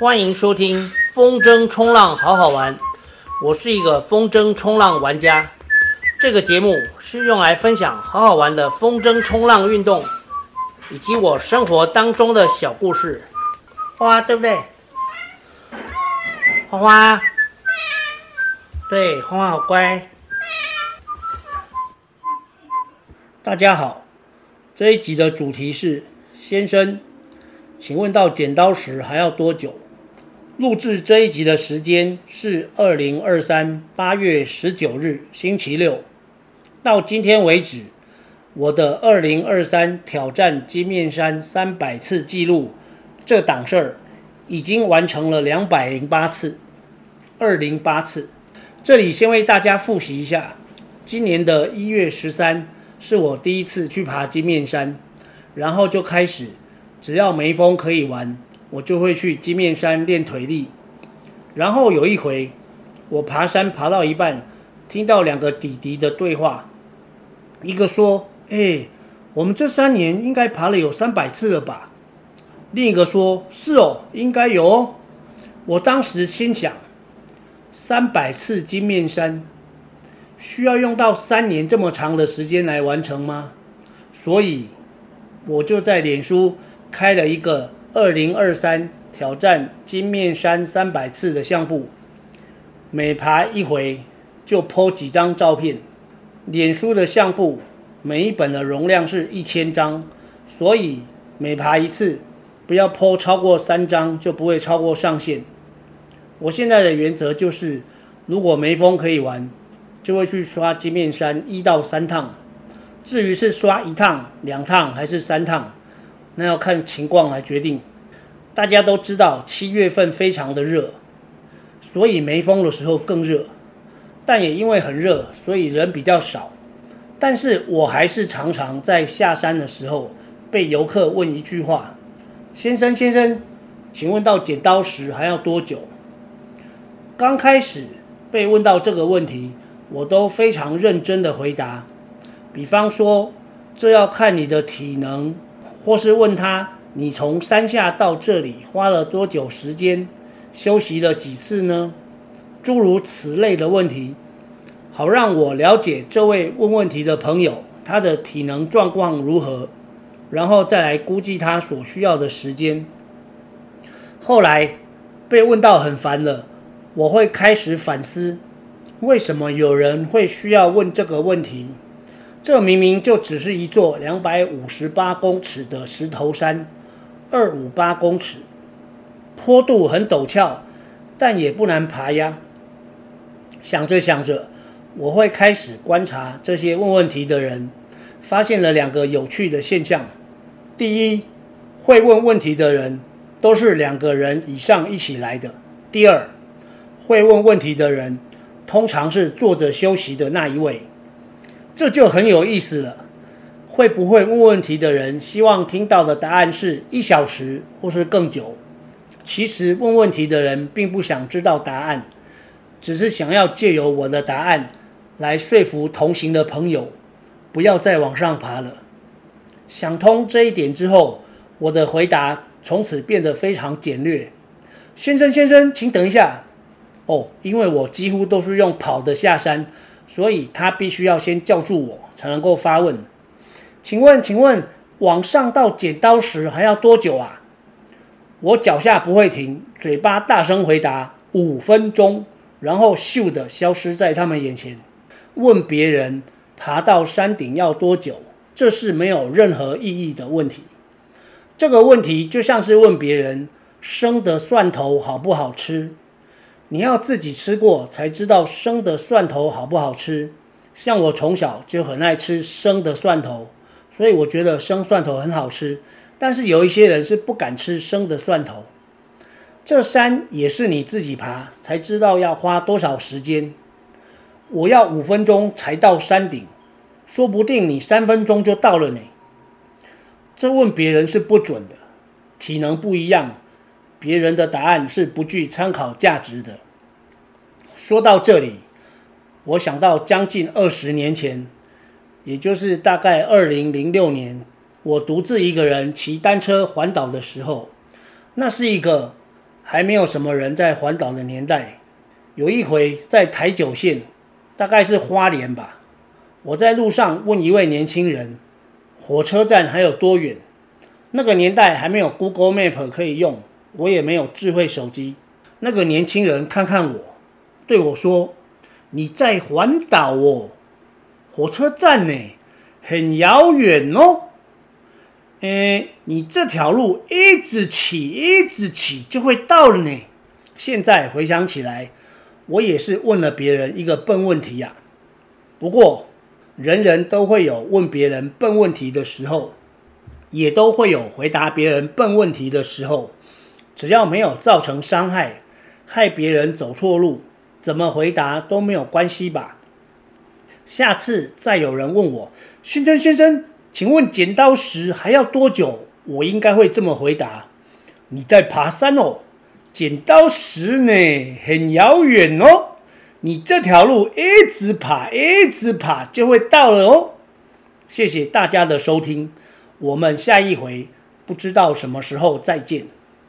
欢迎收听风筝冲浪好好玩，我是一个风筝冲浪玩家。这个节目是用来分享好好玩的风筝冲浪运动，以及我生活当中的小故事。花花对不对？花花，对，花花好乖。大家好，这一集的主题是先生，请问到剪刀石还要多久？录制这一集的时间是二零二三八月十九日星期六。到今天为止，我的二零二三挑战金面山三百次记录这档事儿已经完成了两百零八次，二零八次。这里先为大家复习一下，今年的一月十三是我第一次去爬金面山，然后就开始，只要没风可以玩。我就会去金面山练腿力，然后有一回，我爬山爬到一半，听到两个弟弟的对话，一个说：“哎，我们这三年应该爬了有三百次了吧？”另一个说：“是哦，应该有哦。”我当时心想，三百次金面山，需要用到三年这么长的时间来完成吗？所以，我就在脸书开了一个。二零二三挑战金面山三百次的相簿，每爬一回就 po 几张照片。脸书的相簿每一本的容量是一千张，所以每爬一次不要 po 超过三张，就不会超过上限。我现在的原则就是，如果没风可以玩，就会去刷金面山一到三趟。至于是刷一趟、两趟还是三趟，那要看情况来决定。大家都知道七月份非常的热，所以没风的时候更热。但也因为很热，所以人比较少。但是我还是常常在下山的时候被游客问一句话：“先生，先生，请问到剪刀石还要多久？”刚开始被问到这个问题，我都非常认真的回答。比方说，这要看你的体能。或是问他，你从山下到这里花了多久时间，休息了几次呢？诸如此类的问题，好让我了解这位问问题的朋友他的体能状况如何，然后再来估计他所需要的时间。后来被问到很烦了，我会开始反思，为什么有人会需要问这个问题？这明明就只是一座两百五十八公尺的石头山，二五八公尺，坡度很陡峭，但也不难爬呀。想着想着，我会开始观察这些问问题的人，发现了两个有趣的现象：第一，会问问题的人都是两个人以上一起来的；第二，会问问题的人通常是坐着休息的那一位。这就很有意思了。会不会问问题的人希望听到的答案是一小时或是更久？其实问问题的人并不想知道答案，只是想要借由我的答案来说服同行的朋友不要再往上爬了。想通这一点之后，我的回答从此变得非常简略。先生，先生，请等一下。哦，因为我几乎都是用跑的下山。所以他必须要先叫住我，才能够发问。请问，请问，往上到剪刀石还要多久啊？我脚下不会停，嘴巴大声回答：五分钟。然后咻的消失在他们眼前。问别人爬到山顶要多久，这是没有任何意义的问题。这个问题就像是问别人生的蒜头好不好吃。你要自己吃过才知道生的蒜头好不好吃。像我从小就很爱吃生的蒜头，所以我觉得生蒜头很好吃。但是有一些人是不敢吃生的蒜头。这山也是你自己爬才知道要花多少时间。我要五分钟才到山顶，说不定你三分钟就到了呢。这问别人是不准的，体能不一样。别人的答案是不具参考价值的。说到这里，我想到将近二十年前，也就是大概二零零六年，我独自一个人骑单车环岛的时候，那是一个还没有什么人在环岛的年代，有一回在台九线，大概是花莲吧，我在路上问一位年轻人，火车站还有多远？那个年代还没有 Google Map 可以用，我也没有智慧手机。那个年轻人看看我，对我说：“你在环岛哦，火车站呢，很遥远哦。诶，你这条路一直骑，一直骑就会到了呢。”现在回想起来，我也是问了别人一个笨问题呀。不过，人人都会有问别人笨问题的时候。也都会有回答别人笨问题的时候，只要没有造成伤害，害别人走错路，怎么回答都没有关系吧？下次再有人问我，先生先生，请问剪刀石还要多久？我应该会这么回答：你在爬山哦，剪刀石呢，很遥远哦，你这条路一直爬，一直爬就会到了哦。谢谢大家的收听。我们下一回不知道什么时候再见。